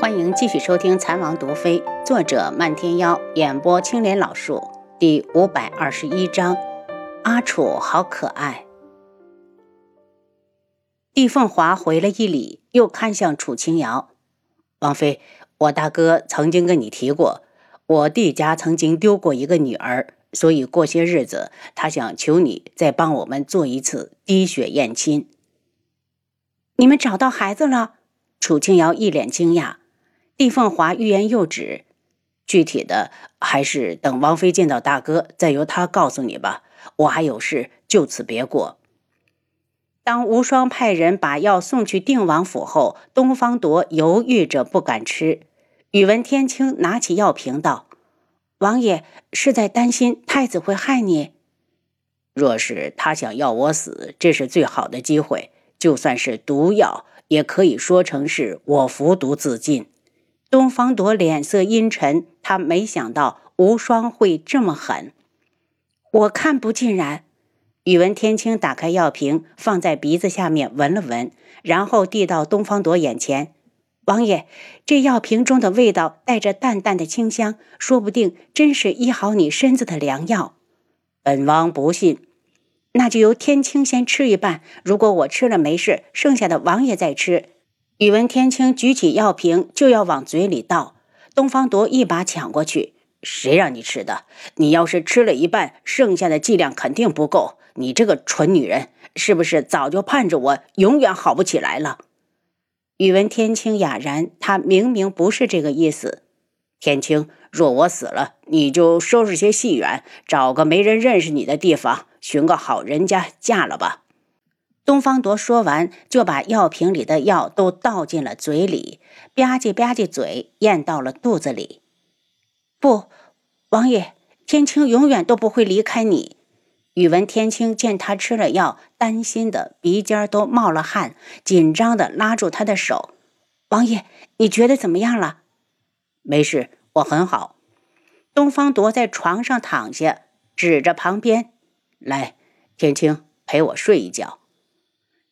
欢迎继续收听《残王毒妃》，作者漫天妖，演播青莲老树，第五百二十一章。阿楚好可爱。帝凤华回了一礼，又看向楚清瑶：“王妃，我大哥曾经跟你提过，我弟家曾经丢过一个女儿，所以过些日子，他想求你再帮我们做一次滴血验亲。你们找到孩子了？”楚清瑶一脸惊讶。帝凤华欲言又止，具体的还是等王妃见到大哥，再由他告诉你吧。我还有事，就此别过。当无双派人把药送去定王府后，东方铎犹豫着不敢吃。宇文天青拿起药瓶道：“王爷是在担心太子会害你。若是他想要我死，这是最好的机会。就算是毒药，也可以说成是我服毒自尽。”东方朵脸色阴沉，他没想到无双会这么狠。我看不尽然。宇文天青打开药瓶，放在鼻子下面闻了闻，然后递到东方朵眼前：“王爷，这药瓶中的味道带着淡淡的清香，说不定真是医好你身子的良药。”本王不信。那就由天青先吃一半，如果我吃了没事，剩下的王爷再吃。宇文天青举起药瓶就要往嘴里倒，东方铎一把抢过去：“谁让你吃的？你要是吃了一半，剩下的剂量肯定不够。你这个蠢女人，是不是早就盼着我永远好不起来了？”宇文天青哑然，他明明不是这个意思。天青，若我死了，你就收拾些细软，找个没人认识你的地方，寻个好人家嫁了吧。东方铎说完，就把药瓶里的药都倒进了嘴里，吧唧吧唧嘴，咽到了肚子里。不，王爷，天青永远都不会离开你。宇文天青见他吃了药，担心的鼻尖都冒了汗，紧张的拉住他的手：“王爷，你觉得怎么样了？”“没事，我很好。”东方铎在床上躺下，指着旁边：“来，天青，陪我睡一觉。”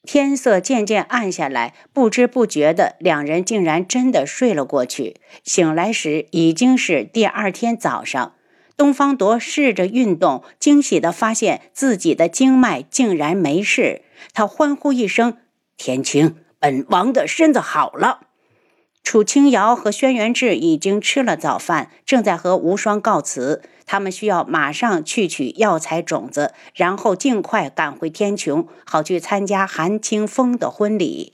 天色渐渐暗下来，不知不觉的，两人竟然真的睡了过去。醒来时已经是第二天早上。东方铎试着运动，惊喜的发现自己的经脉竟然没事。他欢呼一声：“天青，本王的身子好了！”楚清瑶和轩辕志已经吃了早饭，正在和无双告辞。他们需要马上去取药材种子，然后尽快赶回天穹，好去参加韩清风的婚礼。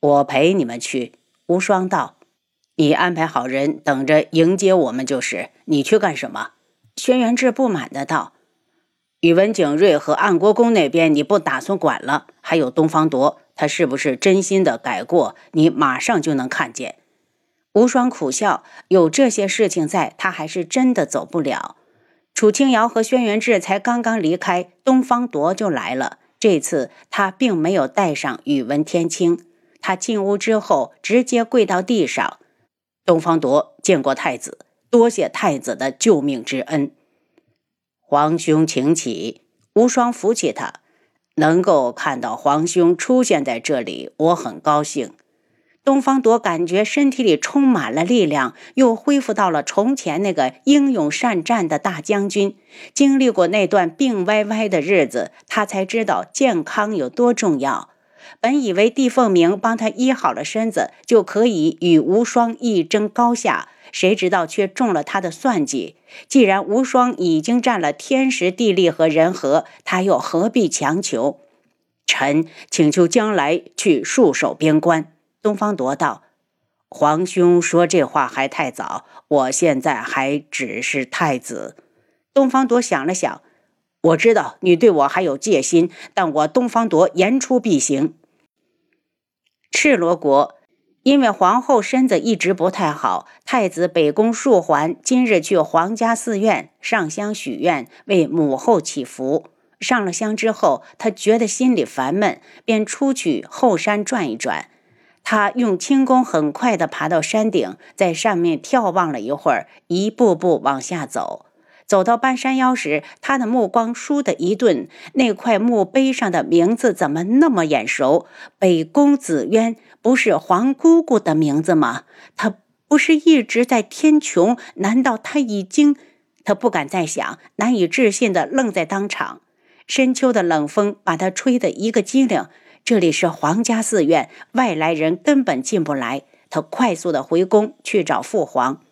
我陪你们去。无双道：“你安排好人等着迎接我们就是。你去干什么？”轩辕志不满的道：“宇文景睿和暗国公那边你不打算管了？还有东方铎。”他是不是真心的改过？你马上就能看见。无双苦笑，有这些事情在，他还是真的走不了。楚清瑶和轩辕志才刚刚离开，东方铎就来了。这次他并没有带上宇文天青，他进屋之后直接跪到地上。东方铎见过太子，多谢太子的救命之恩。皇兄请起。无双扶起他。能够看到皇兄出现在这里，我很高兴。东方朵感觉身体里充满了力量，又恢复到了从前那个英勇善战的大将军。经历过那段病歪歪的日子，他才知道健康有多重要。本以为帝凤鸣帮他医好了身子，就可以与无双一争高下。谁知道却中了他的算计。既然无双已经占了天时地利和人和，他又何必强求？臣请求将来去戍守边关。东方铎道：“皇兄说这话还太早，我现在还只是太子。”东方铎想了想：“我知道你对我还有戒心，但我东方铎言出必行。”赤罗国。因为皇后身子一直不太好，太子北宫树环今日去皇家寺院上香许愿，为母后祈福。上了香之后，他觉得心里烦闷，便出去后山转一转。他用轻功很快地爬到山顶，在上面眺望了一会儿，一步步往下走。走到半山腰时，他的目光倏地一顿，那块墓碑上的名字怎么那么眼熟？北宫紫渊不是皇姑姑的名字吗？他不是一直在天穹？难道他已经……他不敢再想，难以置信的愣在当场。深秋的冷风把他吹得一个激灵。这里是皇家寺院，外来人根本进不来。他快速的回宫去找父皇。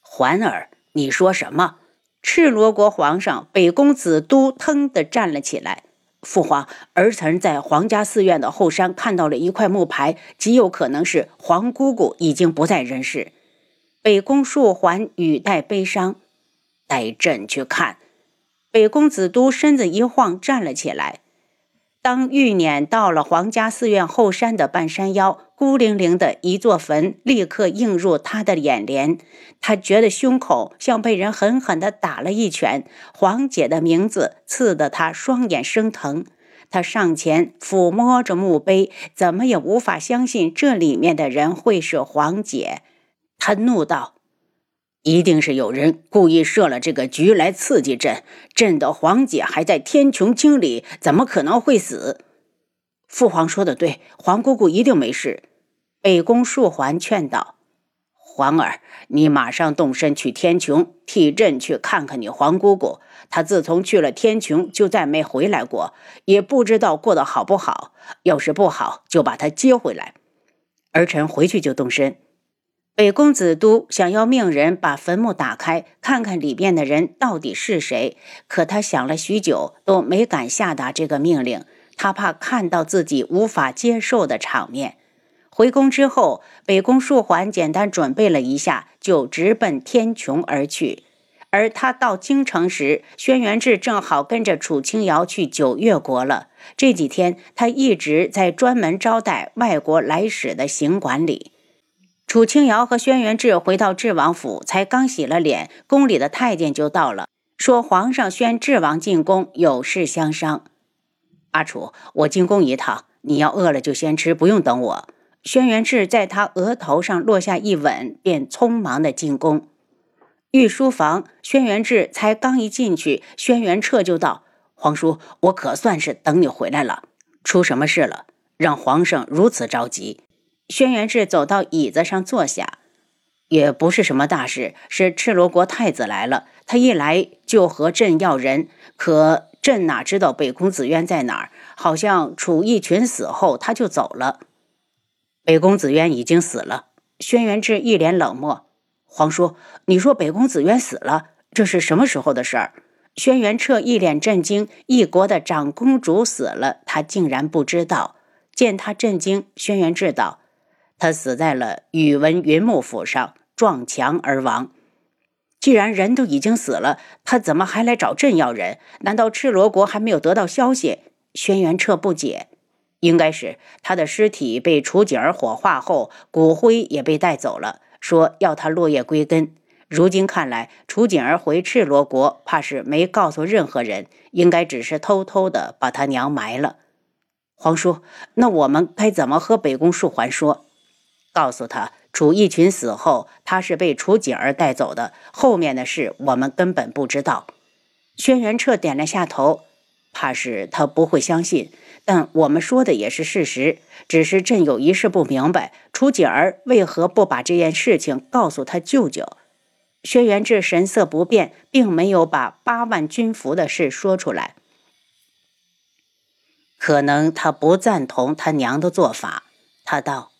环儿，你说什么？赤罗国皇上北宫子都腾地站了起来。父皇，儿臣在皇家寺院的后山看到了一块木牌，极有可能是皇姑姑已经不在人世。北宫树环语带悲伤，带朕去看。北宫子都身子一晃，站了起来。当玉辇到了皇家寺院后山的半山腰，孤零零的一座坟立刻映入他的眼帘。他觉得胸口像被人狠狠地打了一拳，黄姐的名字刺得他双眼生疼。他上前抚摸着墓碑，怎么也无法相信这里面的人会是黄姐。他怒道：“一定是有人故意设了这个局来刺激朕。朕的皇姐还在天穹京里，怎么可能会死？”父皇说的对，皇姑姑一定没事。北宫树环劝道：“环儿，你马上动身去天穹，替朕去看看你皇姑姑。她自从去了天穹，就再没回来过，也不知道过得好不好。要是不好，就把她接回来。儿臣回去就动身。”北宫子都想要命人把坟墓打开，看看里面的人到底是谁。可他想了许久，都没敢下达这个命令。他怕看到自己无法接受的场面。回宫之后，北宫树环简单准备了一下，就直奔天穹而去。而他到京城时，轩辕志正好跟着楚清瑶去九月国了。这几天，他一直在专门招待外国来使的行馆里。楚清瑶和轩辕志回到智王府，才刚洗了脸，宫里的太监就到了，说皇上宣智王进宫，有事相商。阿楚，我进宫一趟，你要饿了就先吃，不用等我。轩辕志在他额头上落下一吻，便匆忙的进宫。御书房，轩辕志才刚一进去，轩辕彻就道：“皇叔，我可算是等你回来了。出什么事了？让皇上如此着急？”轩辕志走到椅子上坐下，也不是什么大事，是赤罗国太子来了。他一来就和朕要人，可朕哪知道北宫子渊在哪儿？好像楚义群死后他就走了。北宫子渊已经死了。轩辕志一脸冷漠。皇叔，你说北宫子渊死了，这是什么时候的事儿？轩辕彻一脸震惊。一国的长公主死了，他竟然不知道。见他震惊，轩辕志道。他死在了宇文云木府上，撞墙而亡。既然人都已经死了，他怎么还来找朕要人？难道赤罗国还没有得到消息？轩辕彻不解。应该是他的尸体被楚景儿火化后，骨灰也被带走了，说要他落叶归根。如今看来，楚景儿回赤罗国，怕是没告诉任何人，应该只是偷偷的把他娘埋了。皇叔，那我们该怎么和北宫树环说？告诉他，楚义群死后，他是被楚景儿带走的。后面的事我们根本不知道。轩辕彻点了下头，怕是他不会相信，但我们说的也是事实。只是朕有一事不明白，楚景儿为何不把这件事情告诉他舅舅？轩辕志神色不变，并没有把八万军服的事说出来。可能他不赞同他娘的做法，他道。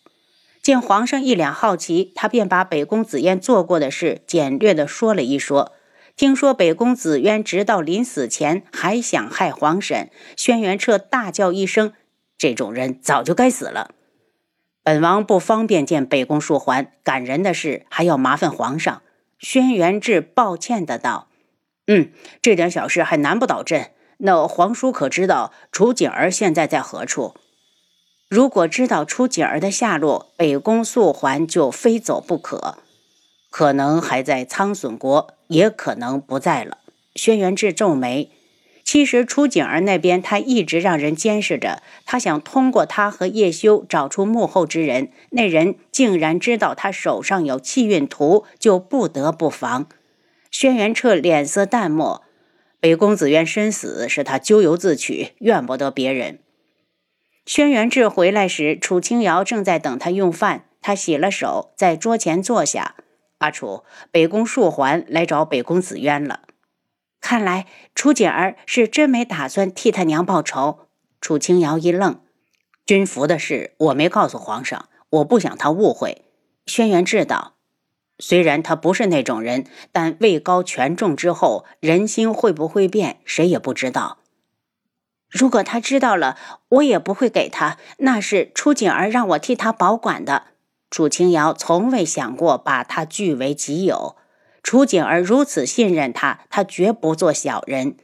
见皇上一脸好奇，他便把北宫紫嫣做过的事简略的说了一说。听说北宫紫渊直到临死前还想害皇婶，轩辕彻大叫一声：“这种人早就该死了！”本王不方便见北宫树环，感人的事还要麻烦皇上。轩辕志抱歉的道：“嗯，这点小事还难不倒朕。那皇叔可知道楚景儿现在在何处？”如果知道楚景儿的下落，北宫素环就非走不可。可能还在苍隼国，也可能不在了。轩辕志皱眉。其实楚景儿那边，他一直让人监视着。他想通过他和叶修找出幕后之人。那人竟然知道他手上有气运图，就不得不防。轩辕彻脸色淡漠。北宫子渊身死是他咎由自取，怨不得别人。轩辕志回来时，楚清瑶正在等他用饭。他洗了手，在桌前坐下。阿楚，北宫树环来找北宫子渊了。看来楚锦儿是真没打算替他娘报仇。楚清瑶一愣：“军服的事我没告诉皇上，我不想他误会。”轩辕志道。虽然他不是那种人，但位高权重之后，人心会不会变，谁也不知道。如果他知道了，我也不会给他。那是楚景儿让我替他保管的。楚清瑶从未想过把他据为己有。楚景儿如此信任他，他绝不做小人。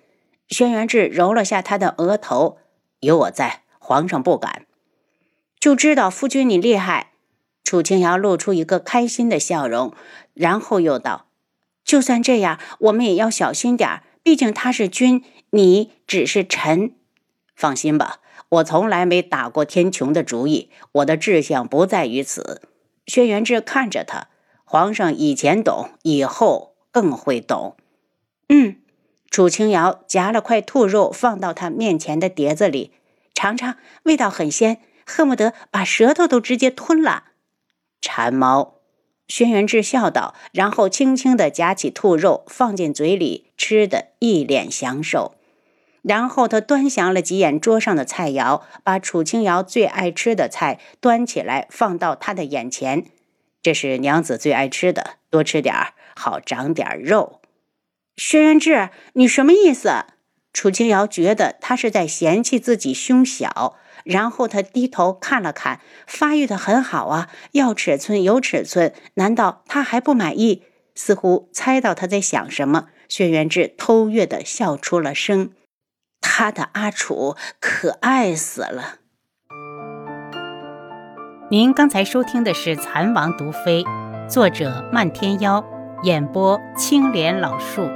轩辕志揉了下他的额头，有我在，皇上不敢。就知道夫君你厉害。楚清瑶露出一个开心的笑容，然后又道：“就算这样，我们也要小心点儿。毕竟他是君，你只是臣。放心吧，我从来没打过天穹的主意。我的志向不在于此。”轩辕志看着他，皇上以前懂，以后更会懂。嗯，楚清瑶夹了块兔肉放到他面前的碟子里，尝尝，味道很鲜，恨不得把舌头都直接吞了。馋猫，轩辕志笑道，然后轻轻地夹起兔肉放进嘴里，吃的一脸享受。然后他端详了几眼桌上的菜肴，把楚清瑶最爱吃的菜端起来放到他的眼前。这是娘子最爱吃的，多吃点儿，好长点肉。轩辕志，你什么意思？楚清瑶觉得他是在嫌弃自己胸小。然后他低头看了看，发育的很好啊，要尺寸有尺寸，难道他还不满意？似乎猜到他在想什么，轩辕志偷悦的笑出了声。他的阿楚可爱死了。您刚才收听的是《蚕王毒妃》，作者漫天妖，演播青莲老树。